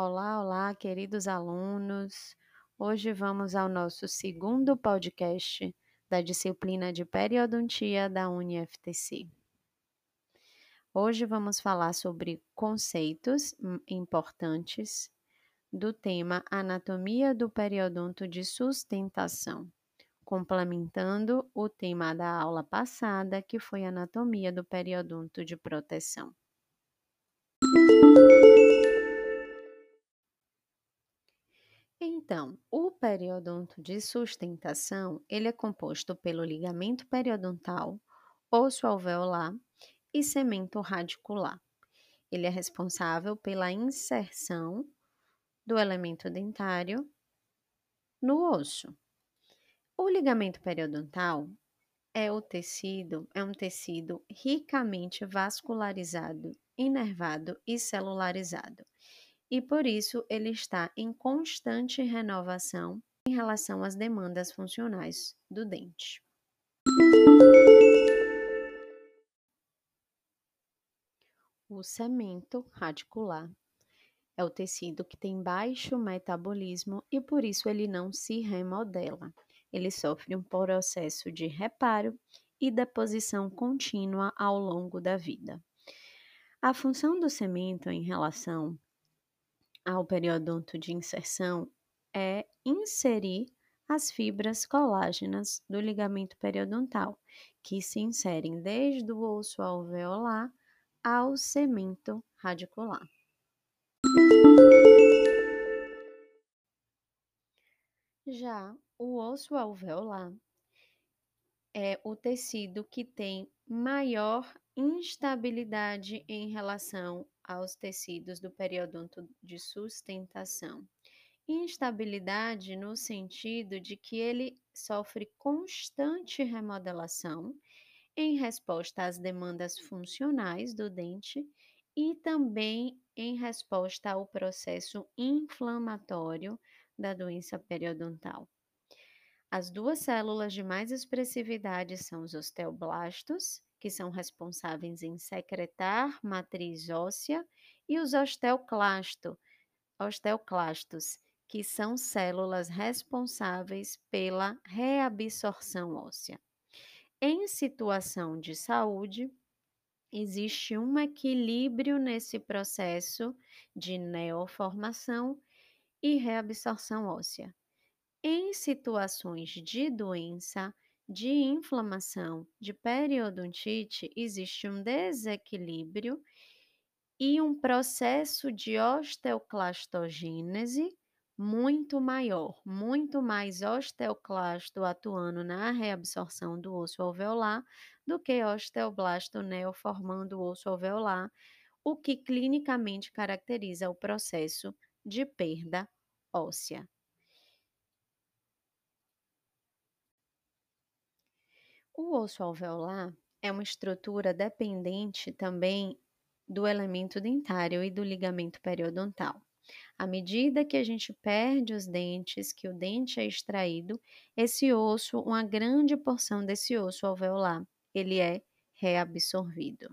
Olá, olá, queridos alunos. Hoje vamos ao nosso segundo podcast da disciplina de periodontia da UniFTC. Hoje vamos falar sobre conceitos importantes do tema Anatomia do periodonto de sustentação, complementando o tema da aula passada, que foi Anatomia do periodonto de proteção. Então, o periodonto de sustentação, ele é composto pelo ligamento periodontal, osso alveolar e cemento radicular. Ele é responsável pela inserção do elemento dentário no osso. O ligamento periodontal é o tecido, é um tecido ricamente vascularizado, inervado e celularizado e por isso ele está em constante renovação em relação às demandas funcionais do dente. O cemento radicular é o tecido que tem baixo metabolismo e por isso ele não se remodela. Ele sofre um processo de reparo e deposição contínua ao longo da vida. A função do cemento em relação ao periodonto de inserção é inserir as fibras colágenas do ligamento periodontal, que se inserem desde o osso alveolar ao cemento radicular. Já o osso alveolar é o tecido que tem maior instabilidade em relação aos tecidos do periodonto de sustentação. Instabilidade no sentido de que ele sofre constante remodelação em resposta às demandas funcionais do dente e também em resposta ao processo inflamatório da doença periodontal. As duas células de mais expressividade são os osteoblastos que são responsáveis em secretar matriz óssea, e os osteoclasto, osteoclastos, que são células responsáveis pela reabsorção óssea. Em situação de saúde, existe um equilíbrio nesse processo de neoformação e reabsorção óssea. Em situações de doença, de inflamação, de periodontite, existe um desequilíbrio e um processo de osteoclastogênese muito maior, muito mais osteoclasto atuando na reabsorção do osso alveolar do que osteoblasto neoformando o osso alveolar, o que clinicamente caracteriza o processo de perda óssea. O osso alveolar é uma estrutura dependente também do elemento dentário e do ligamento periodontal. À medida que a gente perde os dentes, que o dente é extraído, esse osso, uma grande porção desse osso alveolar, ele é reabsorvido.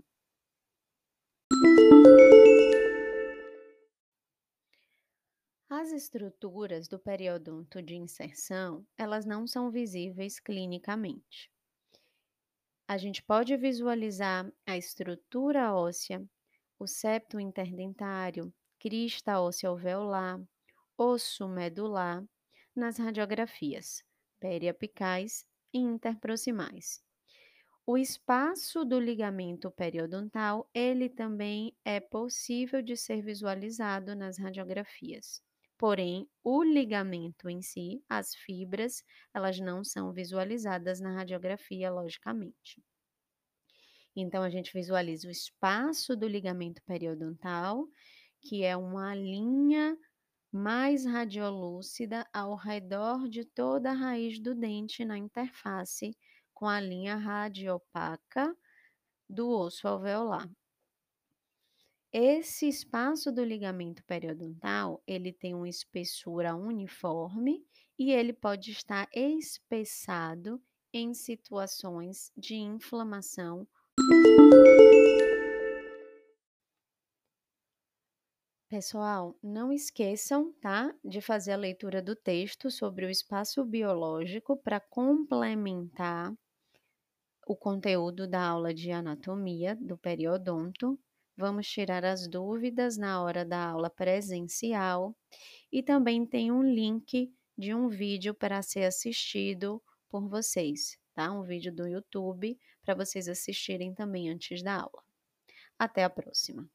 As estruturas do periodonto de inserção, elas não são visíveis clinicamente a gente pode visualizar a estrutura óssea, o septo interdentário, crista óssea alveolar, osso medular, nas radiografias periapicais e interproximais. O espaço do ligamento periodontal, ele também é possível de ser visualizado nas radiografias. Porém, o ligamento em si, as fibras, elas não são visualizadas na radiografia, logicamente. Então, a gente visualiza o espaço do ligamento periodontal, que é uma linha mais radiolúcida ao redor de toda a raiz do dente na interface com a linha radiopaca do osso alveolar. Esse espaço do ligamento periodontal, ele tem uma espessura uniforme e ele pode estar espessado em situações de inflamação Pessoal, não esqueçam, tá, de fazer a leitura do texto sobre o espaço biológico para complementar o conteúdo da aula de anatomia do periodonto. Vamos tirar as dúvidas na hora da aula presencial e também tem um link de um vídeo para ser assistido por vocês, tá? Um vídeo do YouTube para vocês assistirem também antes da aula. Até a próxima!